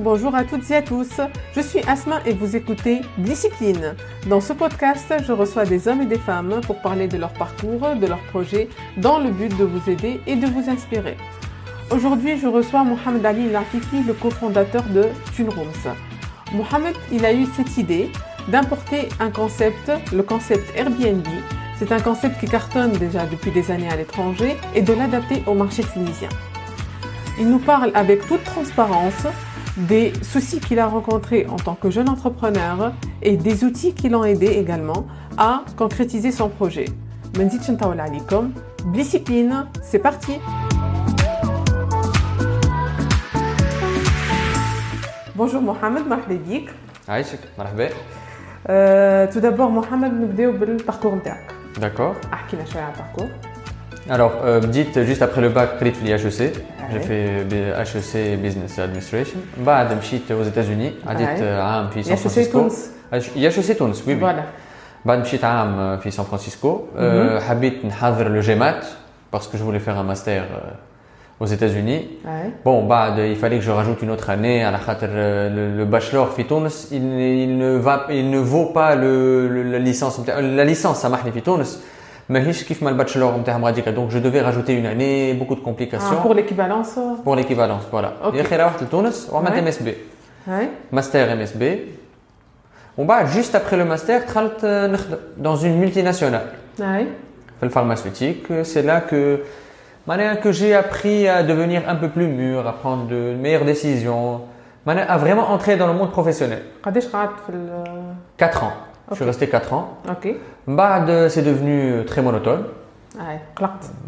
Bonjour, à toutes et à tous. Je suis Asma et vous écoutez Discipline. Dans ce podcast, je reçois des hommes et des femmes pour parler de leur parcours, de leurs projets, dans le but de vous aider et de vous inspirer. Aujourd'hui, je reçois Mohamed Ali Lafifi, le cofondateur de Tunrooms. Mohamed, il a eu cette idée d'importer un concept, le concept Airbnb. C'est un concept qui cartonne déjà depuis des années à l'étranger et de l'adapter au marché tunisien. Il nous parle avec toute transparence des soucis qu'il a rencontrés en tant que jeune entrepreneur et des outils qui l'ont aidé également à concrétiser son projet. Mendit alikum. Discipline, c'est parti Bonjour Mohamed, مرحبا بك. عايشك مرحبا. tout d'abord Mohamed نبداو بالباركور نتاعك. D'accord. احكينا شويه على الباركور. Alors, euh, dites juste après le bac, قريت في HEC. J'ai fait HEC Business Administration. بعد مشيت aux États-Unis. عديت عام في سان فرانسيسكو. تونس. HEC تونس وي وي. Voilà. بعد مشيت عام في سان فرانسيسكو. أه حبيت نحضر لو جيمات parce que je voulais faire un master euh, aux États-Unis. Ouais. Bon, bah, il fallait que je rajoute une autre année à la khater, euh, le, le bachelor في تونس, il, il ne va, il ne vaut pas le, le- la licence, la licence سامحني في تونس. ماهيش كيف ما الباتشلور نتاعهم غاديك donc je devais rajouter une année beaucoup de Ah, complications pour l'équivalence. pour l'équivalence voilà Ok. يا اخي روحت لتونس وعملت Ouais. ام اس بي Ouais. ماستر ام اس بي ومن بعد juste après le master دخلت آه، نخدم dans une multinationale Ouais. في الpharmaceutique c'est là que معناها que j'ai appris à devenir un peu plus mûr à prendre de meilleures décisions معناها à vraiment entrer dans le monde professionnel قداش قعدت في ال 4 ans Je suis resté 4 ans. Ok. Bad, euh, c'est devenu euh, très monotone. Ouais.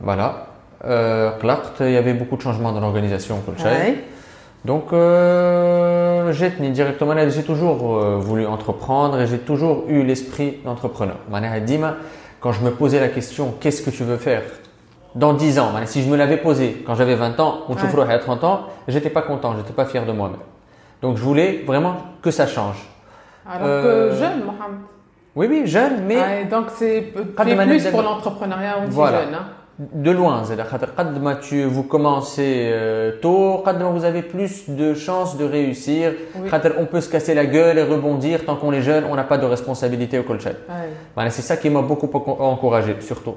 Voilà. Euh, il y avait beaucoup de changements dans l'organisation. Ouais. Donc, euh, j'ai directement j'ai toujours euh, voulu entreprendre et j'ai toujours eu l'esprit d'entrepreneur. Quand je me posais la question, qu'est-ce que tu veux faire dans 10 ans? Si je me l'avais posé quand j'avais 20 ans ou ouais. à 30 ans, j'étais pas content, j'étais pas fier de moi-même. Donc, je voulais vraiment que ça change. Alors que euh, jeune, Mohamed. Oui, oui, jeune, mais. Ah, donc c'est plus pour l'entrepreneuriat aussi voilà. jeune. De loin, c'est-à-dire tu vous commencez euh, tôt, quand vous avez plus de chances de réussir. Oui. On peut se casser la gueule et rebondir tant qu'on est jeune, on n'a pas de responsabilité au colchet. Voilà, c'est ça qui m'a beaucoup encouragé, surtout.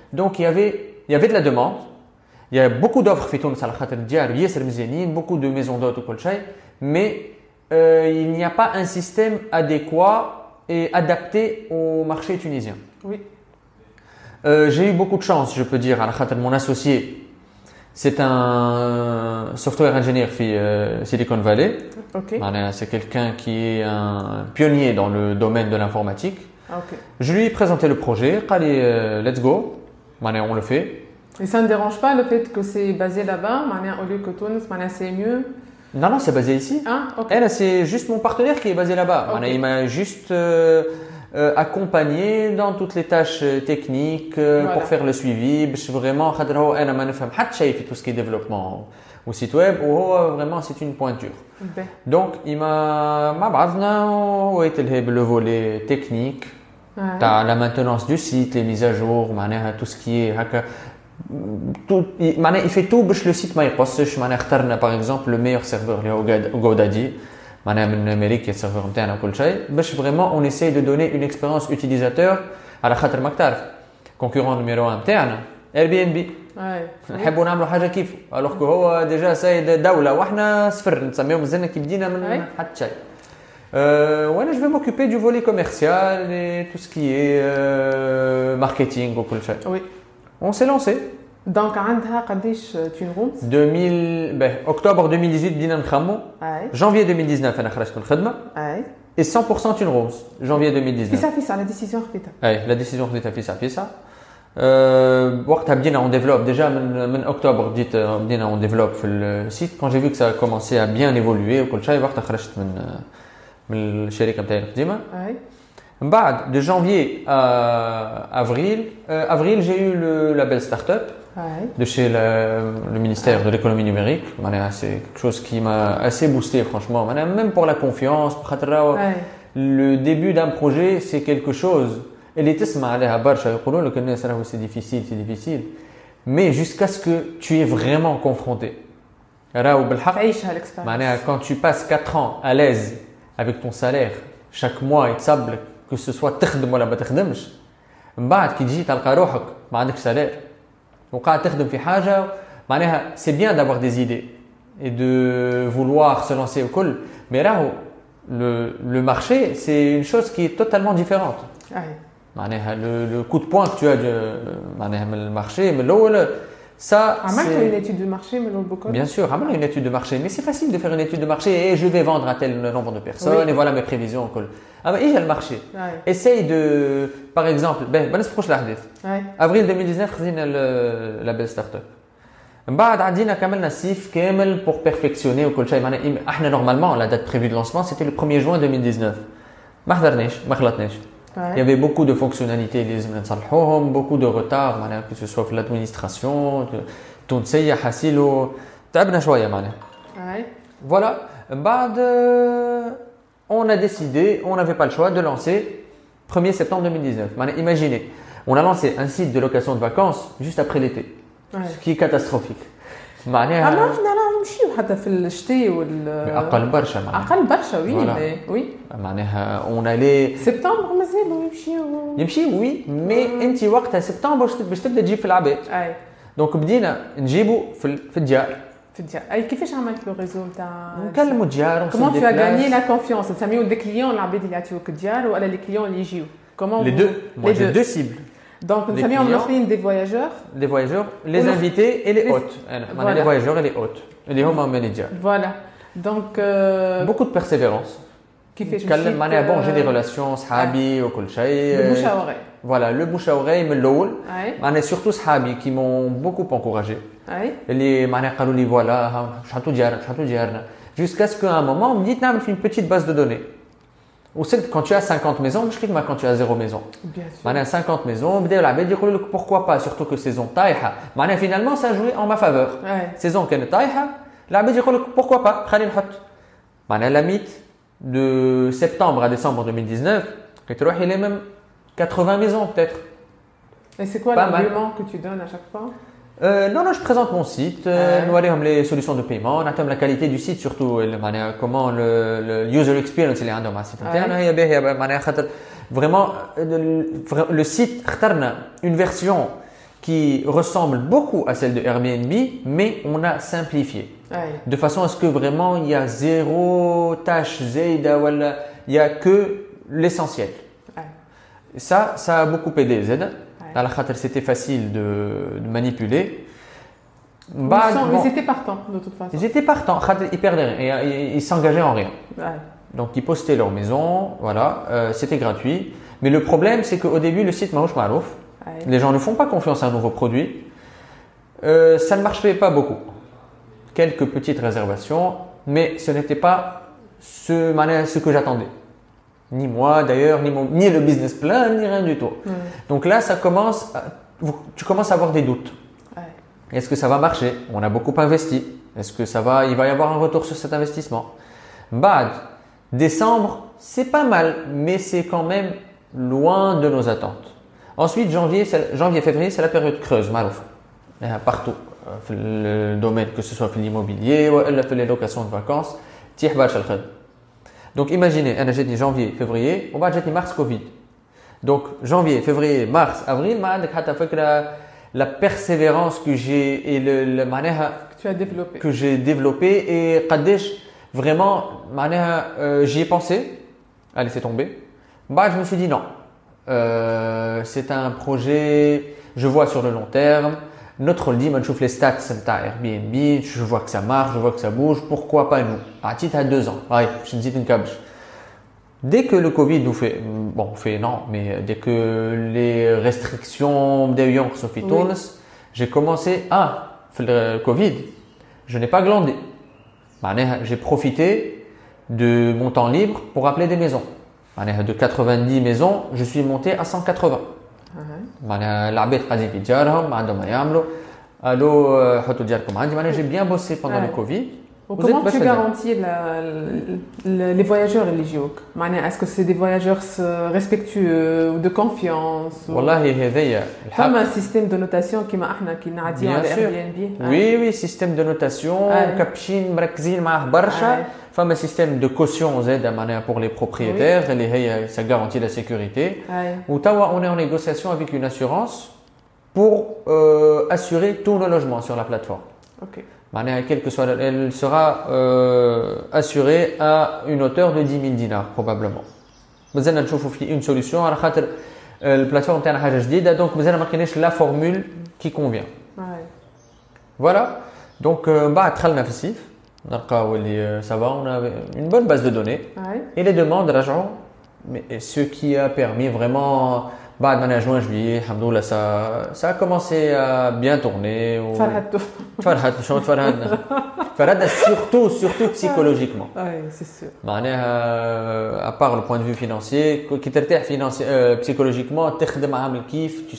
Donc il y avait, il y avait de la demande, il y a beaucoup d'offres beaucoup de maisons d'hôtes mais euh, il n'y a pas un système adéquat et adapté au marché tunisien. Oui. Euh, j'ai eu beaucoup de chance, je peux dire, à mon associé. C'est un software engineer de euh, Silicon Valley. C'est quelqu'un qui est un pionnier dans le domaine de l'informatique. Ah, je lui ai présenté le projet, allez, let's go on le fait. Et ça ne dérange pas le fait que c'est basé là-bas, au lieu que Tunis, c'est mieux Non, non, c'est basé ici. Ah, okay. Elle, c'est juste mon partenaire qui est basé là-bas. Okay. Il m'a juste euh, euh, accompagné dans toutes les tâches euh, techniques pour faire le suivi. Vraiment, elle m'a fait tout ce qui est développement au site web. Oh, oh, oh vraiment, c'est une pointure. Okay. Donc, il m'a, m'a oh, le volet technique. ouais. تاع la maintenance du site, les mises à jour, معناها tout ce qui est هكا tout, il, معناها il fait tout باش le site ما يقصش معناها اخترنا par exemple le meilleur serveur اللي هو Gad- GoDaddy معناها من امريكا السيرفر نتاعنا وكل شيء باش vraiment on essaye de donner une expérience utilisateur على خاطر ماك تعرف concurrent numéro 1 نتاعنا Airbnb Ouais. نحبوا نعملوا حاجه كيف الوغ كو هو ديجا سيد دوله واحنا صفر نسميهم مازلنا كي بدينا من Ouais. حتى شيء Euh, voilà, je vais m'occuper du volet commercial et tout ce qui est euh, marketing وكل شيء. Oui. On s'est lancé. Donc عندها قديش تين رومز؟ 2000 ben, octobre 2018 بدينا نخمو. اي Janvier 2019 انا خرجت من الخدمه اي et 100% une rose. Janvier في 2019. ça في ça la décision خديتها اي لا ديسيزيون خديتها في ساعه في ساعه. Euh, وقتها بدينا on développe déjà من من octobre بديت بدينا on développe في السيت quand j'ai vu que ça a commencé à bien évoluer وكل شيء وقتها خرجت من من الشركه نتاعي القديمه Ouais. من بعد de janvier à avril euh, avril j'ai eu le label startup Ouais. de chez le, le ministère de l'économie numérique معناها c'est quelque chose qui m'a assez boosté franchement معناها même pour la confiance خاطر راهو Ouais. le début d'un projet c'est quelque chose اللي تسمع عليها برشا يقولوا لك الناس راهو c'est difficile c'est difficile mais jusqu'à ce que tu es vraiment confronté راهو بالحق تعيشها الاكسبيرينس معناها quand tu passes 4 ans à l'aise avec ton salaire chaque mois يتصب لك que ce soit تخدم ولا ما تخدمش من بعد كي تجي تلقى روحك ما عندكش سالير وقاعد تخدم في حاجه معناها c'est bien d'avoir des idées et de vouloir se lancer الكل mais راهو le, le marché c'est une chose qui est totalement différente Ouais. معناها le, le coup de poing que tu as de معناها من المارشي من الاول ça عملتوا c'est- une étude de marché من البكل Bien sûr, ramène une étude de marché. Mais c'est facile de faire une étude de marché et je vais vendre à tel nombre de personnes Oui. et voilà mes prévisions. cool. Ah, mais il y a le marché. Ouais. Essaye de, par exemple, ben, ben, نسبقوش الأحداث. Ouais. avril 2019 خدينا ال- label startup. من بعد عدينا كملنا سيف كامل pour perfectionner وكل شيء معناها إم- احنا normalement la date prévue de lancement c'était le 1er juin 2019. ما حضرناش ما خلطناش. il y avait beaucoup de fonctionnalités, beaucoup de retard, que ce soit l'administration, tout Voilà, euh, on a décidé, on n'avait pas le choix de lancer 1er septembre 2019. Imaginez, on a lancé un site de location de vacances juste après l'été, ce qui est catastrophique. Ah euh, نمشيو حتى في الشتاء وال أقل برشا معناها. اقل برشا وي Voilà. مي وي معناها on allait سبتمبر مازالوا يمشيو يمشي وي مي انت وقتها سبتمبر باش باش تبدا تجيب في العباد اي دونك بدينا نجيبو في ال- في الديار في الديار اي كيفاش عملت لو ريزو تاع نكلموا الديار كومون نصيب tu as des gagné places. la confiance تسميو دي كليون العباد اللي يعطيوك الديار ولا لي كليون اللي يجيو كومون Les deux. Moi j'ai deux cibles. دونك Les نسميهم clients. الاخرين دي فواياجور Les voyageurs, les Ou le- invités et les les- hôtes. أنا- معناها Voilà. Les voyageurs et les hôtes. اللي هما مانجر. فوالا دونك آه، Beaucoup de persévérance. كيفاش نتكلم مشيت، معناها بون جي دي آه، ريلاسيون صحابي وكل شيء. بالبوش à oreille. فوالا لو بوش اوري من الاول. اي معناها سورتو صحابي qui m'ont beaucoup encouragé. اي اللي معناها قالوا لي فوالا ها شحطوا ديارنا شحطوا ديارنا. Jusqu'à ce qu'à un moment بديت نعمل في une petite base de données. وصلت quand tu as 50 maisons مش كيما quand tu as zéro maison. بيان سور معناها 50 maisons بداو العباد يقولوا لك pourquoi pas surtout que saison طايحه معناها finalement ça a joué en ma faveur. اي saison كانت طايحه العباد يقول لك pourquoi pas خلينا نحط معناها la mythe de septembre à décembre 2019 كنت تروح الى même 80 maisons peut-être Et c'est quoi Pas mal. l'argument que tu donnes à chaque fois Euh, non, non, je présente mon site, euh, Ouais. نوريهم les solutions de paiement, نعطيهم la qualité du site surtout, اللي معناها comment le, le user experience اللي عندهم على السيت Ouais. نتاعنا هي باهية معناها خاطر vraiment le, le site اخترنا une version qui ressemble beaucoup à celle de Airbnb, mais on a simplifié. De façon à ce que vraiment il y a zéro tâche, zayda, il n'y a que l'essentiel. Ça, ça a beaucoup aidé Z. C'était facile de, manipuler. Bah, ils, sont, ils, étaient partants de toute façon. Ils étaient partants, ils perdaient rien, et, ils s'engageaient en rien. Donc ils postaient leur maison, voilà, euh, c'était gratuit. Mais le problème, c'est qu'au début, le site Marouche Marouf, les gens ne font pas confiance à un nouveau produit. Euh, ça ne marchait pas beaucoup. Quelques petites réservations, mais ce n'était pas ce, que j'attendais. Ni moi d'ailleurs, ni, mon- ni le business plan, ni rien du tout. Mm. Donc là, ça commence à- tu commences à avoir des doutes. Ouais. Est-ce que ça va marcher? On a beaucoup investi. Est-ce que ça va Il va y avoir un retour sur cet investissement? Bad. Décembre, c'est pas mal, mais c'est quand même loin de nos attentes. Ensuite, janvier, janvier, février, c'est la période creuse, malouf. Il y a Partout, euh, في le domaine, que ce soit في l'immobilier ou les locations de vacances, تيح برشا الخدمة. Donc imaginez, أنا جاتني janvier, février, وبعد جاتني mars Covid. Donc janvier, février, mars, avril, ما عندك حتى فكرة la persévérance que j'ai et le, le معناها Que tu as développé. que j'ai développé et قداش vraiment معناها euh, j'y ai pensé à laisser tomber bah je me suis dit non Euh, c'est un projet je vois sur le long terme Notre, on le les stats, c'est Airbnb, je vois que ça marche, je vois que ça bouge, pourquoi pas nous? À titre à deux ans, pareil, je dis une câble. Dès que le Covid nous fait, mm, bon, fait non, mais euh, dès que les restrictions d'ailleurs sont faites, j'ai commencé ah, à faire le euh, Covid. Je n'ai pas glandé. J'ai profité de mon temps libre pour appeler des maisons. De 90 maisons, je suis monté à 180. معناها العباد قاعدين في ديارهم ما عندهم ما يعملوا ألو آه، حطوا دياركم عندي معناها Ouais. le Covid Ou Vous comment tu garantis la- le- les voyageurs religieux معناها Est-ce que c'est des voyageurs euh, respectueux ou de confiance ou- والله هذايا فما سيستيم دو نوتاسيون كيما إحنا كي نعديو على. اير بي ان بي oui, système de notation, Ouais. كابشين مركزين معاه برشا Ouais. فما système de caution زاد معناها pour les propriétaires اللي هي ça garantit la sécurité وتوا on est en négociation avec une assurance pour euh, assurer tous nos logements sur la plateforme اوكي معناها quel que soit elle sera euh, assurée à une hauteur de 10 000 dinars probablement مازلنا نشوفوا في une solution على خاطر آه، البلاتفورم تاعنا حاجه جديده دونك مازلنا ما لقيناش la formule qui convient Ouais. Voilà. Donc, euh, بعد دخلنا في السيف نلقاو اللي euh, ça va, on a une bonne base de données. Ouais. Et les demandes, rajon, mais ce qui a permis vraiment. Bah, dans juin, juillet, ça, ça a commencé à bien tourner. Ou... Farhad, Farhad, surtout, surtout psychologiquement. Oui, c'est sûr. Euh, à part le point de vue financier, qui financier, euh, psychologiquement, tu tu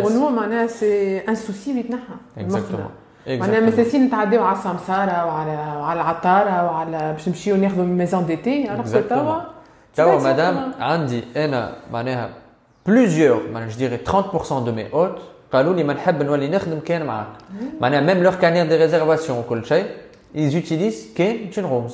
pour nous, c'est un souci, Exactement. معناها exactement مساسين نتعداو على السمساره وعلى وعلى العطاره وعلى باش نمشيو ناخذوا ميزون ديتي alors que Exactement. توا توا c'est مدام exactement. عندي انا معناها plusieurs معناها je dirais 30% de mes hôtes قالوا لي ما نحب نولي نخدم كان معاك معناها même leur carnet de réservation وكل شيء ils utilisent كان Chin Rooms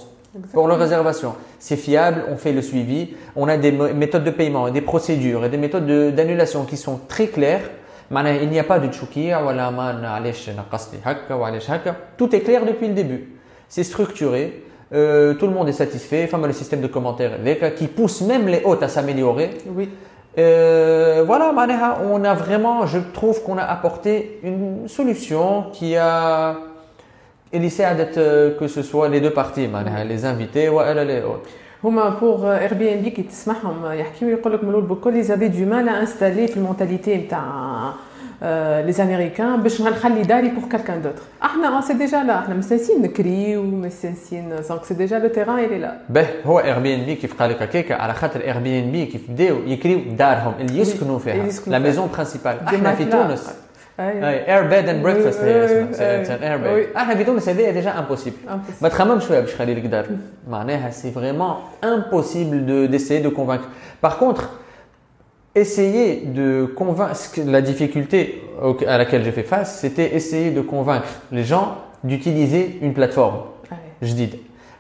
pour leur réservation. C'est fiable, on fait le suivi, on a des mo- méthodes de paiement et des procédures et des méthodes de- d'annulation qui sont très claires. معناها il n'y a pas de تشوكيع ولا ما علاش نقص لي هكا وعلاش هكا. Tout est clair depuis le début. C'est structuré. euh, tout le monde est satisfait. Enfin, le système de commentaires هذاك qui pousse même les hôtes à s'améliorer. Oui. Euh, voilà, معناها, on a vraiment, je trouve qu'on a apporté une solution qui a اللي ساعدت euh, que ce soit les deux parties معناها les invités ولا les hôtes. هما بور اير بي ان بي كي تسمعهم يحكيو يقول لك من الأول بكل يزافي دو مال انستالي في المونتاليتي نتاع لي زاميريكان باش نخلي داري بور كالكان دوتر إحنا سي ديجا لا إحنا مسانسين نكريو مسانسين دونك سي ديجا لو تيران الي لا به هو اير بي ان بي كيف قال لك هكاك على خاطر اير بي ان بي كيف بداو يكريو دارهم اللي يسكنوا فيها لا. ميزون برينسيبال إحنا في. تونس. اير بيد اند بريكفاست هي Oui, اسمها oui, سي اير oui. بيد احنا في تونس هذايا ديجا امبوسيبل Impossible. ما تخممش فيها باش يخلي لك دار معناها سي فريمون امبوسيبل de d'essayer de convaincre par contre essayer de convaincre ce que- la difficulté au- à laquelle j'ai fait face c'était essayer de convaincre les gens d'utiliser une plateforme أي. جديدة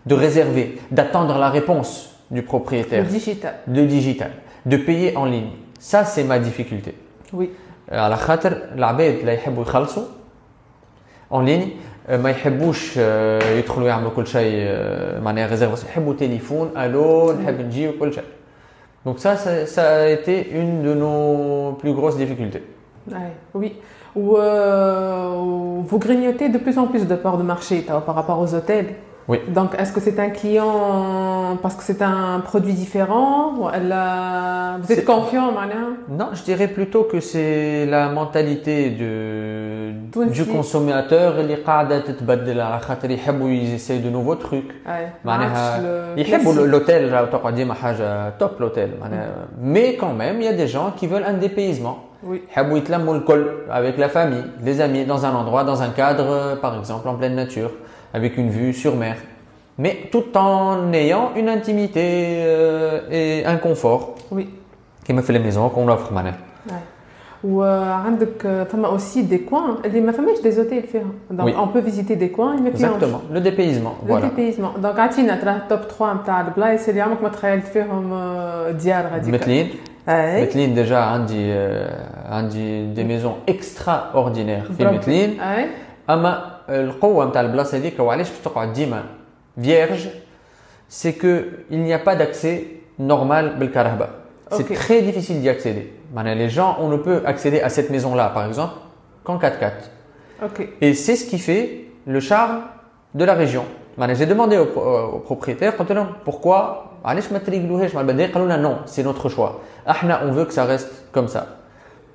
de réserver d'attendre la réponse du Le propriétaire digital. de digital de payer en ligne ça c'est ma difficulté Oui. على خاطر العباد لا يحبوا يخلصوا اون ليني ما يحبوش آه، يدخلوا يعملوا كل شيء آه، معناها ريزيرفاسيون يحبوا تليفون الو نحب نجي وكل شيء Donc ça, ça, ça a été une de nos plus grosses difficultés. Ouais, oui. Ou euh, vous grignotez de plus en plus de parts de marché t'as, par rapport aux hôtels. Oui. Donc, est-ce que c'est un client parce que c'est un produit différent. Vous êtes confiant, Malin? Non, je dirais plutôt que c'est la mentalité du consommateur. Ils essayent de nouveaux trucs. Euh, l'hôtel, top l'hôtel. Mm. Mais quand même, il y a des gens qui veulent un dépaysement. Oui. Avec la famille, les amis, dans un endroit, dans un cadre, euh, par exemple, en pleine nature, avec une vue sur mer Mais tout en ayant une intimité euh, et un confort Oui. qui me fait les maisons qu'on offre معناها. Ouais. وعندك فما aussi des coins اللي ما فماش des hôtels فيها donc Oui. on peut visiter des coins ما فيهمش Exactement, le dépaysement. le voilà. dépaysement donc عطينا ترى التوب 3 نتاع البلايص اللي عمرك ما تخيلت فيهم آه، ديار هذيك متلين اي متلين déjà عندي آه، عندي des maisons extraordinaires في برافو. متلين اي اما القوه نتاع البلاصه هذيك وعلاش باش تقعد ديما vierge, c'est qu'il n'y a pas d'accès normal Belkarahba. Okay. C'est très difficile d'y accéder. Les gens, on ne peut accéder à cette maison-là, par exemple, qu'en 4x4. Et c'est ce qui fait le charme de la région. J'ai demandé au, euh, au propriétaire, pourquoi? Non, c'est notre choix. On veut que ça reste comme ça.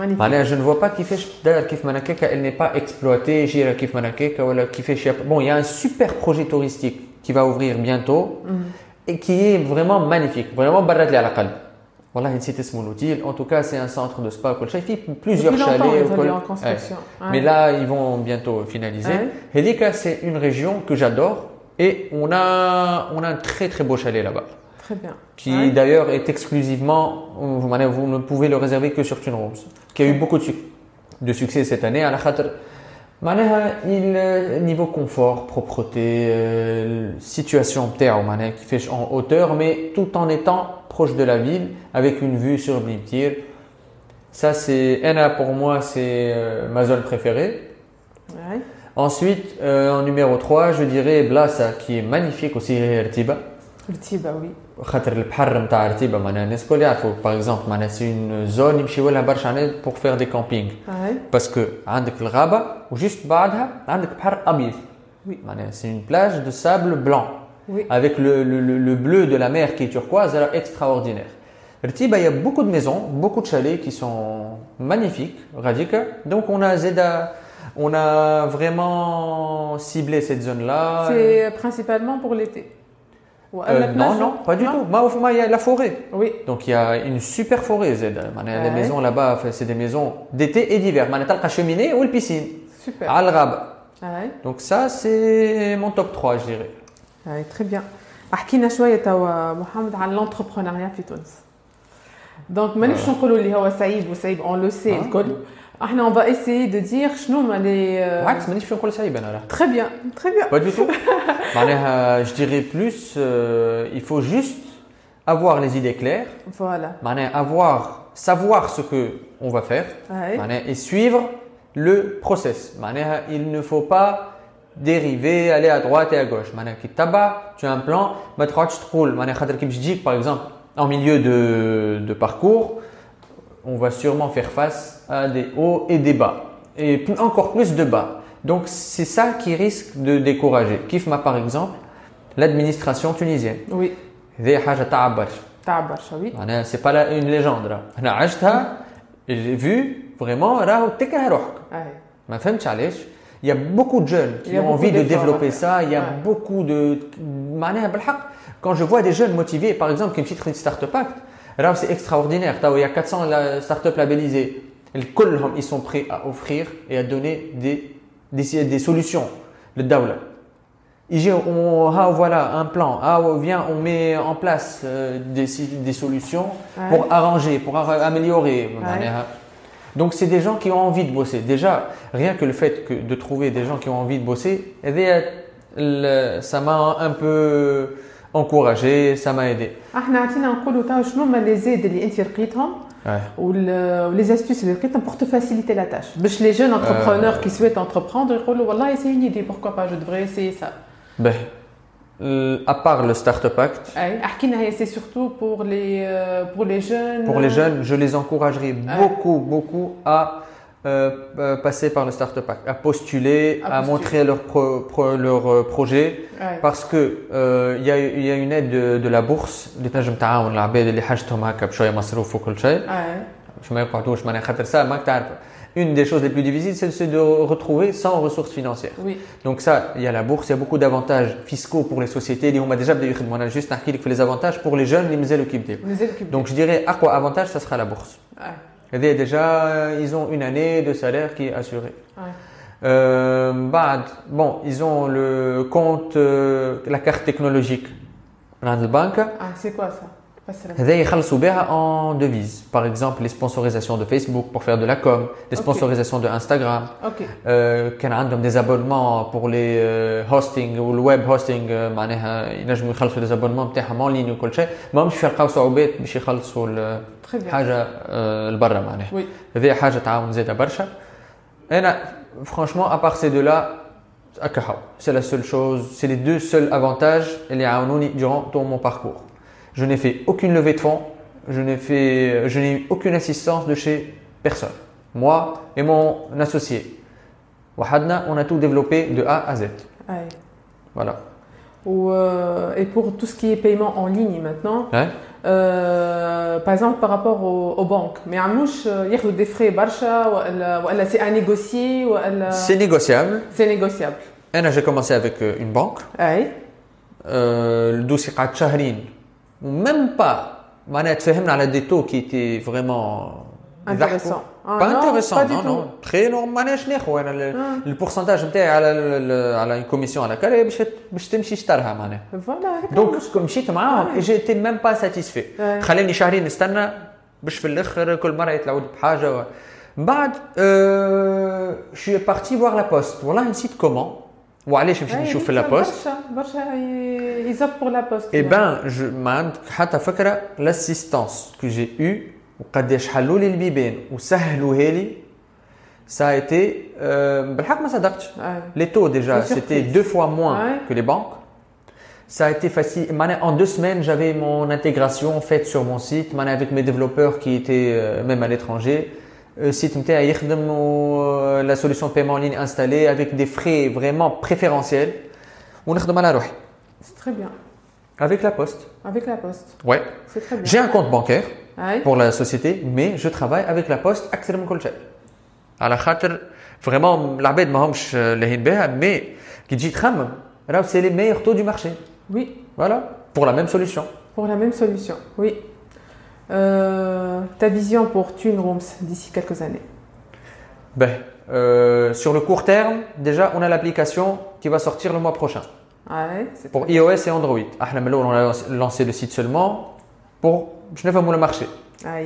magnifique. معناها je ne vois pas كيفاش دار كيف ما هكاك elle n'est pas exploitée جيره كيف ما هكاك ولا كيفاش يا- bon il y a un super projet touristique qui va ouvrir bientôt Mhm. et qui est vraiment magnifique vraiment برات لي على قلب والله نسيت اسمه l'outil en tout cas c'est un centre de spa كل شيء فيه plusieurs Depuis longtemps, chalets ils وكل- ont en construction. Ouais. Mais là, ils vont bientôt finaliser. Ouais. Hedika, c'est une région que j'adore et on a, on a un très très beau chalet là-bas Qui d'ailleurs est exclusivement, vous, vous, ne pouvez le réserver que sur Tune Rooms, qui a eu beaucoup de, succès cette année. À la il euh, niveau confort, propreté, euh, situation terre, qui fait en hauteur, mais tout en étant proche de la ville, avec une vue sur Bliptir. Ça, c'est Ena pour moi, c'est euh, ma zone préférée. Ensuite, euh, en numéro 3, je dirais Blasa, qui est magnifique aussi, Ertiba. Ertiba, oui. خاطر البحر نتاع رتيبه معناها الناس الكل يعرفوا باغ اكزومبل معناها سي اون زون يمشيو لها برشا ناس بور فير دي كامبينغ Ouais. باسكو عندك الغابه وجيست بعدها عندك بحر ابيض Oui. معناها سي اون بلاج دو سابل بلان Oui. avec le, le, le, le bleu de la mer qui est turquoise, alors extraordinaire. Rtiba, il y a beaucoup de maisons, beaucoup de chalets qui sont magnifiques, Radika. Donc on a Zeda, on a vraiment ciblé cette zone-là. C'est principalement pour l'été. Ou à Euh, la non, plage, non, pas du tout. Moi, au fond, il y a la forêt. Oui. Donc il y a une super forêt, Zed. معناها Les Ouais. maisons là-bas, enfin, c'est des maisons d'été et d'hiver. معناها تلقى cheminée ou la piscine. Super. على الغابة. Ouais. Donc ça, c'est mon top 3, je dirais. Ouais, très bien. احكينا شويه توا محمد عن l'entrepreneuriat في تونس. دونك مانيش نقولوا اللي هو صعيب وصعيب اون لو سي آه. الكل. احنا اون فا اسيي دو دير شنو ما لي بالعكس مانيش باش نقول صعيب انا راه. تري بيان تري بيان. Pas du tout. معناها, je dirais plus, euh, il faut juste avoir les idées claires, فوالا. معناها avoir, savoir ce que on va faire, Ouais. معناها, et suivre le process. معناها, il ne faut pas dériver, aller à droite et à gauche. معناها, كي تتبع, tu as un plan, ما تقعدش تقول, معناها, خاطر كي باش تجيك, par exemple, en milieu de, de parcours, on va sûrement faire face à des hauts et des bas, et encore plus de bas. Donc c'est ça qui risque de décourager. Kifma par exemple, l'administration tunisienne. Oui. C'est pas là une légende. J'ai vu vraiment, il y a beaucoup de jeunes qui ont envie de développer ça. Il y a beaucoup de. Quand je vois des jeunes motivés, par exemple, qui ont une start-up c'est extraordinaire. Il y a 400 startups labellisées. Ils sont prêts à offrir et à donner des, solutions. Le Dawla. On, oh, ah, voilà un plan. Ah, oh, viens, on met en place euh, des, solutions pour arranger, pour améliorer. Donc, c'est des gens qui ont envie de bosser. Déjà, rien que le fait de trouver des gens qui ont envie de bosser, eh ça m'a un peu encouragé, ça m'a aidé. احنا عطينا نقولوا توا شنو هما لي زيد اللي انت لقيتهم ولي زاستوس اللي لقيتهم pour te faciliter la tâche باش لي جون entrepreneurs qui souhaitent entreprendre يقولوا والله c'est une idée pourquoi pas je devrais essayer ça Ben, euh, à part le Startup Act, اي حكينا هي c'est surtout pour les euh, pour les jeunes pour les jeunes, je les encouragerai Ouais. beaucoup, beaucoup à euh, euh, passer par le Startup Act, à postuler, À à, postuler. montrer leur, pro- pro- leur euh, projet. Ouais. Parce que euh, il y, a, il y a une aide de, de la bourse اللي تنجم تعاون العباد اللي حاجتهم هكا بشويه مصروف وكل شيء Ouais. باش ما يقعدوش معناها خاطر ça ماك تعرف une des choses les plus difficiles c'est c'est de retrouver sans ressources financières Oui. donc ça il y a la bourse il y a beaucoup d'avantages fiscaux pour les sociétés اللي هما déjà بداو يخدموا انا juste نحكي لك في les avantages pour les jeunes اللي مازالوا كيبداو Les aides qui- donc je dirais à quoi avantage ça sera la bourse Ouais. Eh Et déjà, euh, ils ont une année de salaire qui est assurée. Ouais. Euh, bon, ils ont le compte, euh, la carte technologique. La banque. Ah, c'est quoi ça? فسر هذا يخلصوا بها en devise par exemple les sponsorisations de Facebook pour faire de la com les Ok. sponsorisations de Instagram اوكي Euh, كان عندهم des abonnements pour les euh, hosting ou le web hosting euh, معناها ينجموا يخلصوا les abonnements نتاعهم en ligne وكل شيء ما همش يلقاو صعوبات باش يخلصوا ال- تري بيان حاجه آه، لبرا معناها وي هذه حاجه تعاون زاده برشا انا franchement à part ces deux là هكا هاو c'est la seule chose c'est les deux seuls avantages اللي عاونوني durant tout mon parcours Je n'ai fait aucune levée de fonds, je n'ai fait, je n'ai eu aucune assistance de chez personne. Moi et mon associé. Wahadna, on a tout développé de A à Z. Voilà. Ou, euh, et pour tout ce qui est paiement en ligne maintenant, euh, par exemple par rapport aux, banques, mais Amlouche, euh, il y a des frais barcha, ou c'est à négocier C'est négociable. C'est négociable. J'ai commencé avec une banque. Ouais. Euh, le dossier شهرين وميم با معناها تفهمنا على دي تو كي تي فريمون intéressant Ah, با non, انتريسون pas du نو نو tout. تخي نو ماناش ناخذ انا ال- Ah. البورسنتاج نتاعي على ال- ال- على كوميسيون على كاري باش باش تمشي شطرها معناها فوالا هيك دونك مشكل. مشيت معاهم آه. جيتي ميم با ساتيسفي آه. خلاني شهرين نستنى باش في الاخر كل مره يطلعوا لي بحاجه و... من بعد euh, je suis parti voir la poste والله نسيت كومون وعلاش مشيت أي، نشوف في برشا- لا بوست برشا برشا ي- يزب pour la poste Eh ben, je ما عندك حتى فكرة l'assistance que j'ai eue وقداش حلوا لي البيبان وسهلوها لي ça a été euh, بالحق ما صدقتش أي. les taux déjà Une surprise. c'était deux fois moins Ouais. que les banques ça a été facile معناها en deux semaines j'avais mon intégration faite sur mon site معناها avec mes développeurs qui étaient euh, même à l'étranger Si tu site euh, la solution de paiement en ligne installée avec des frais vraiment préférentiels. On C'est très bien. Avec la poste. Avec la poste. Ouais. C'est très bien. J'ai un compte bancaire pour la société, mais je travaille avec la poste actuellement À la khater, vraiment, l'abed mahomch euh, lehinbeha, mais qui dit tram, c'est les meilleurs taux du marché. Oui. Voilà. Pour la même solution. Pour la même solution, oui. Euh, ta vision pour Twin Rooms d'ici quelques années? Ben, euh, Sur le court terme, déjà, on a l'application qui va sortir le mois prochain. Pour iOS et Android. Ah, on a lancé le site seulement pour je ne le marché. Ah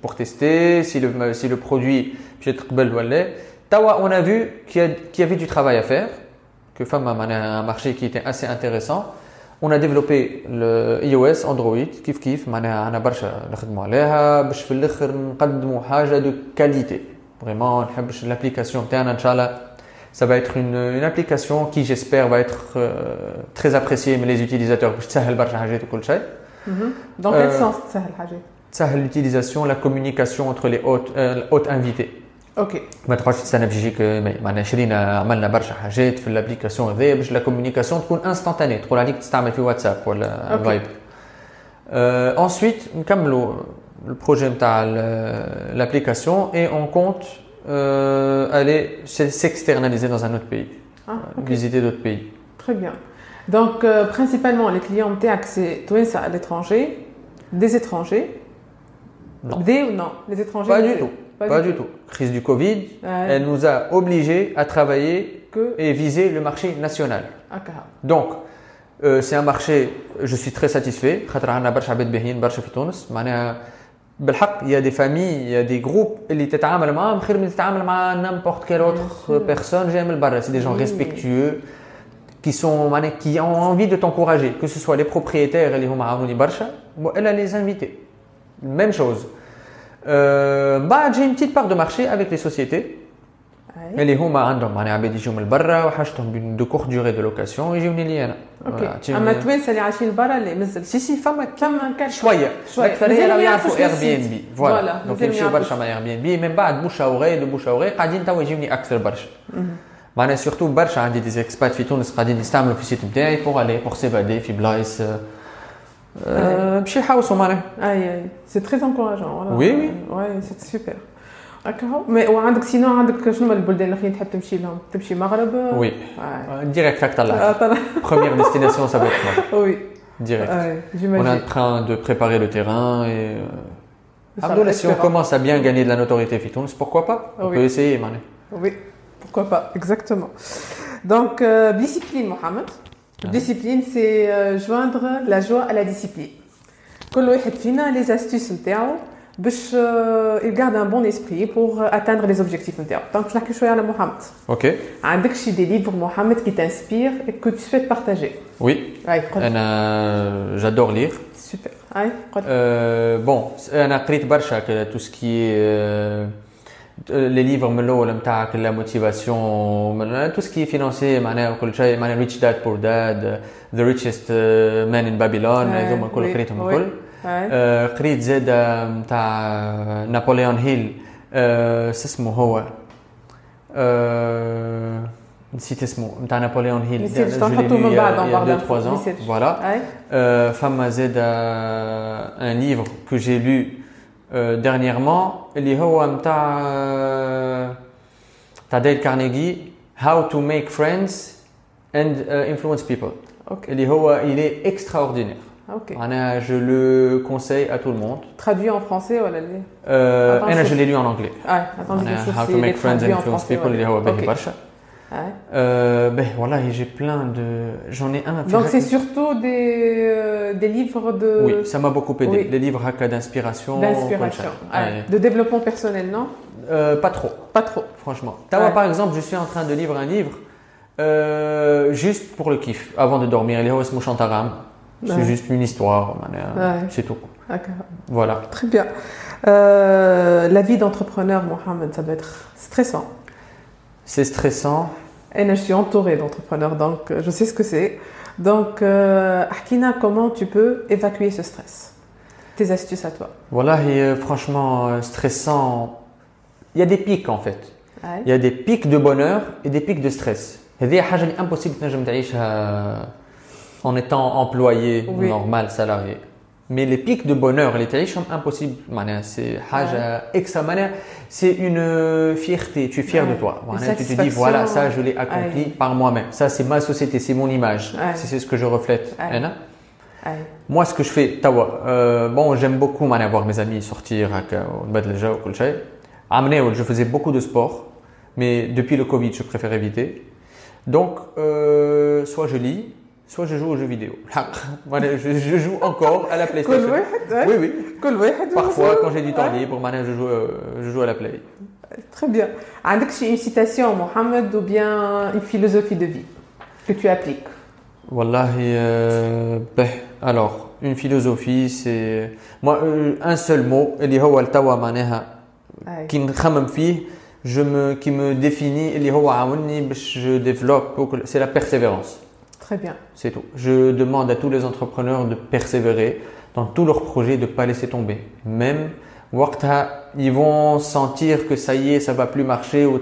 pour tester si le, si le produit peut-être Tawa, on a vu qu'il y, avait du travail à faire, que femme a un marché qui était assez intéressant. On a développé le iOS, Android, كيف كيف معناها أنا برشا نخدموا عليها باش في الآخر نقدموا حاجة de qualité. Vraiment, نحبش l'application تاعنا إن شاء الله ça va être une, une application qui j'espère va être euh, très appréciée mais les utilisateurs باش تسهل برشا حاجات وكل شيء. Mhm. Dans quel Euh, sens تسهل حاجات تسهل l'utilisation, la communication entre les hôtes, euh, hôtes invités. اوكي ما تقعدش تستنى باش يجيك معنا شرينا عملنا برشا حاجات في الابليكاسيون هذايا باش لا كوميونيكاسيون تكون انستانتاني تدخل عليك تستعمل في واتساب ولا أوكي. فايبر ensuite نكملوا البروجي نتاع l'application et on compte euh, aller s- s'externaliser dans un autre pays, Ah, ok. visiter d'autres pays. Très bien. Donc, euh, principalement, les clients TAC, c'est Twins à l'étranger, des étrangers. Non. Des ou non Les étrangers Pas des- du tout, pas du tout. Crise du Covid, Ouais. elle nous a obligés à travailler Que et viser le marché national. AKH. Donc, euh, c'est un marché, je suis très satisfait. خاطر عندنا برشا عباد باهيين برشا في تونس معناها بالحق il y a des familles, il y a des groupes اللي تتعامل معاهم خير من تتعامل مع n'importe quelle autre sûr. personne جايه من برا. C'est des gens Oui. respectueux qui sont معناها qui ont envie de t'encourager, que ce soit les propriétaires اللي هما عاونوني برشا والا les invités. Même chose. Euh, بعد j'ai une petite part de marché avec les sociétés. Ouais. اللي هما عندهم معناها عباد يجيو من برا وحاجتهم دو كور ديوري دو لوكاسيون يجيوني لي أنا أوكي اما توينس اللي عايشين برا اللي مازال سي سي فما فما كان شوية هي ما راهو يعرفوا اير. بي ان بي فوالا، دونك يمشيو. برشا مع اير بي ان بي من بعد بوش اوري دو بوش اوري قاعدين توا يجيوني أكثر برشا معناها سورتو برشا عندي دي اكسبات في تونس قاعدين يستعملوا في السيت نتاعي بوغ الي بوغ سيفادي في بلايص آه، آه، باش يحوسوا معناها Aïe, aïe. C'est très encourageant. Voilà. Oui, oui. Ouais, c'est super. d'accord مي وعندك سينو عندك شنو هما البلدان الاخرين تحب تمشي لهم؟ تمشي مغرب؟ وي Ouais. ديريكت راك آه، طلعت طلع. première destination ça va être Maroc Oui. direct Ouais, on est en j'imagine. train de préparer le terrain et euh, Inch'Allah, Abdullah, si on espérons. commence à bien gagner de la notoriété في تونس pourquoi pas on Oui. peut essayer معناها Oui, pourquoi pas, exactement. Donc, euh, discipline, Mohamed. Discipline, c'est euh, joindre la joie à la discipline. كل واحد فينا les astuces نتاعو باش euh, il garde un bon esprit pour atteindre les objectifs نتاعو دونك نحكي شويه على محمد Ok. عندك شي des livres محمد qui t'inspirent et que tu souhaites partager Oui. هاي قل أنا j'adore lire. سوبر هاي قل Euh, bon, أنا قريت برشا que tout les livres من الأول نتاعك la motivation من- tout ce qui est financier معناها كل شيء معناها rich dad poor dad the richest uh, man in Babylon Ouais, هذوما الكل oui, قريتهم oui. الكل هاي آه، قريت زاد نتاع نابليون هيل آه، شو اسمه هو آه، نسيت اسمه نتاع نابليون هيل نسيت، je t'en رحتو من بعد، on parle d'un trois ans نسيت. voilà هاي euh, فما زاد un livre que j'ai lu euh, dernièrement اللي هو نتاع آه، نتاع ديل كارنيجي How to make friends and uh, influence people اوكي اللي هو il est extraordinaire اوكي معناها je le conseille à tout le monde traduit en français ولا اللي Euh, Attends, انا je- je l'ai lu en anglais. هاي attends je معناها vais How to chercher les make friends and traduits en influence français people اللي هو ولا- باهي Ok. ah euh, ben voilà, j'ai plein de. J'en ai un. Donc c'est surtout des, euh, des livres de. Oui, ça m'a beaucoup aidé. Des livres à d'inspiration. D'inspiration. De développement personnel, non? Euh, pas trop. Pas trop. Franchement. Tawa, ouais. par exemple, je suis en train de lire un livre juste pour le kiff, avant de dormir. Il est C'est juste une histoire. C'est tout. Ah, voilà. Très bien. la vie d'entrepreneur, Mohamed, ça doit être stressant. C'est stressant. Et là, je suis entourée d'entrepreneurs, donc euh, je sais ce que c'est. Donc, euh, Arkina, comment tu peux évacuer ce stress Tes astuces à toi. Voilà, et euh, franchement, euh, stressant. Il y a des pics en fait. Ouais. Il y a des pics de bonheur et des pics de stress. هذه حاجة اللي impossible تنجم تعيشها en étant employé Oui. normal salarié. Mais les pics de bonheur اللي تعيشهم impossible معناها c'est حاجة extra معناها c'est une fierté, tu es fier de Ouais. toi. Une معناها tu te dis satisfaction. voilà ça je l'ai accompli Ouais. par moi-même. Ça c'est ma société, c'est mon image. Ouais. C'est c'est ce que je reflète. Ouais. هنا. Ouais. Moi, ce que je fais, tawa, euh, bon, j'aime beaucoup m'en voir mes amis sortir, هكا، ونبدل الجو وكل شيء. عمناول, je faisais beaucoup de sport, mais depuis le Covid, je préfère éviter. Donc, euh, soit je lis, soit je joue aux jeux vidéo. voilà, je, je, joue encore à la PlayStation. oui, oui. Parfois, quand j'ai du temps libre, je joue, euh, je joue à la Play. Très bien. Ah, As une citation, Mohamed, ou bien une philosophie de vie que tu appliques Wallahi, euh, ben, alors, une philosophie, c'est. Moi, euh, un seul mot, qui me, qui me définit, je développe, c'est la persévérance. Très bien. C'est tout. Je demande à tous les entrepreneurs de persévérer dans tous leurs projets, de ne pas laisser tomber. Même ils vont sentir que ça y est, ça va plus marcher ou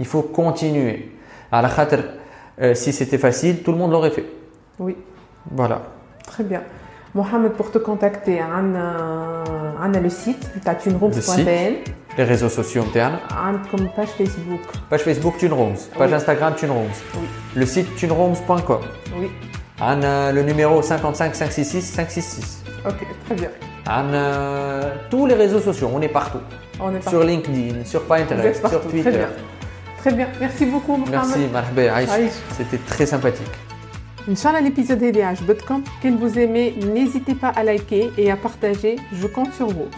il faut continuer. À la euh, si c'était facile, tout le monde l'aurait fait. Oui. Voilà. Très bien. Mohamed, pour te contacter, on a, le site, tatunrooms.bn les réseaux sociaux internes ah, Comme page Facebook. Page Facebook TuneRooms, page oui. Instagram TuneRooms. Oui. Le site tunerooms.com. Oui. Anne, euh, le numéro 55 566 566. Ok, très bien. Anne, euh, tous les réseaux sociaux, on est partout. On est partout. Sur LinkedIn, sur Pinterest, sur Twitter. Très bien. très bien. Merci beaucoup, Mohamed. Merci, C'était très sympathique. Inch'Allah, l'épisode est bien. Je vous aimez, n'hésitez pas à liker et à partager. Je compte sur vous.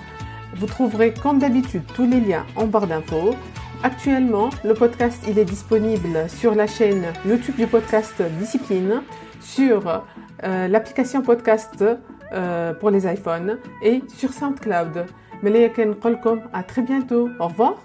Vous trouverez comme d'habitude tous les liens en barre d'infos. Actuellement, le podcast il est disponible sur la chaîne YouTube du podcast Discipline, sur euh, l'application podcast euh, pour les iPhones et sur SoundCloud. Mais à très bientôt. Au revoir.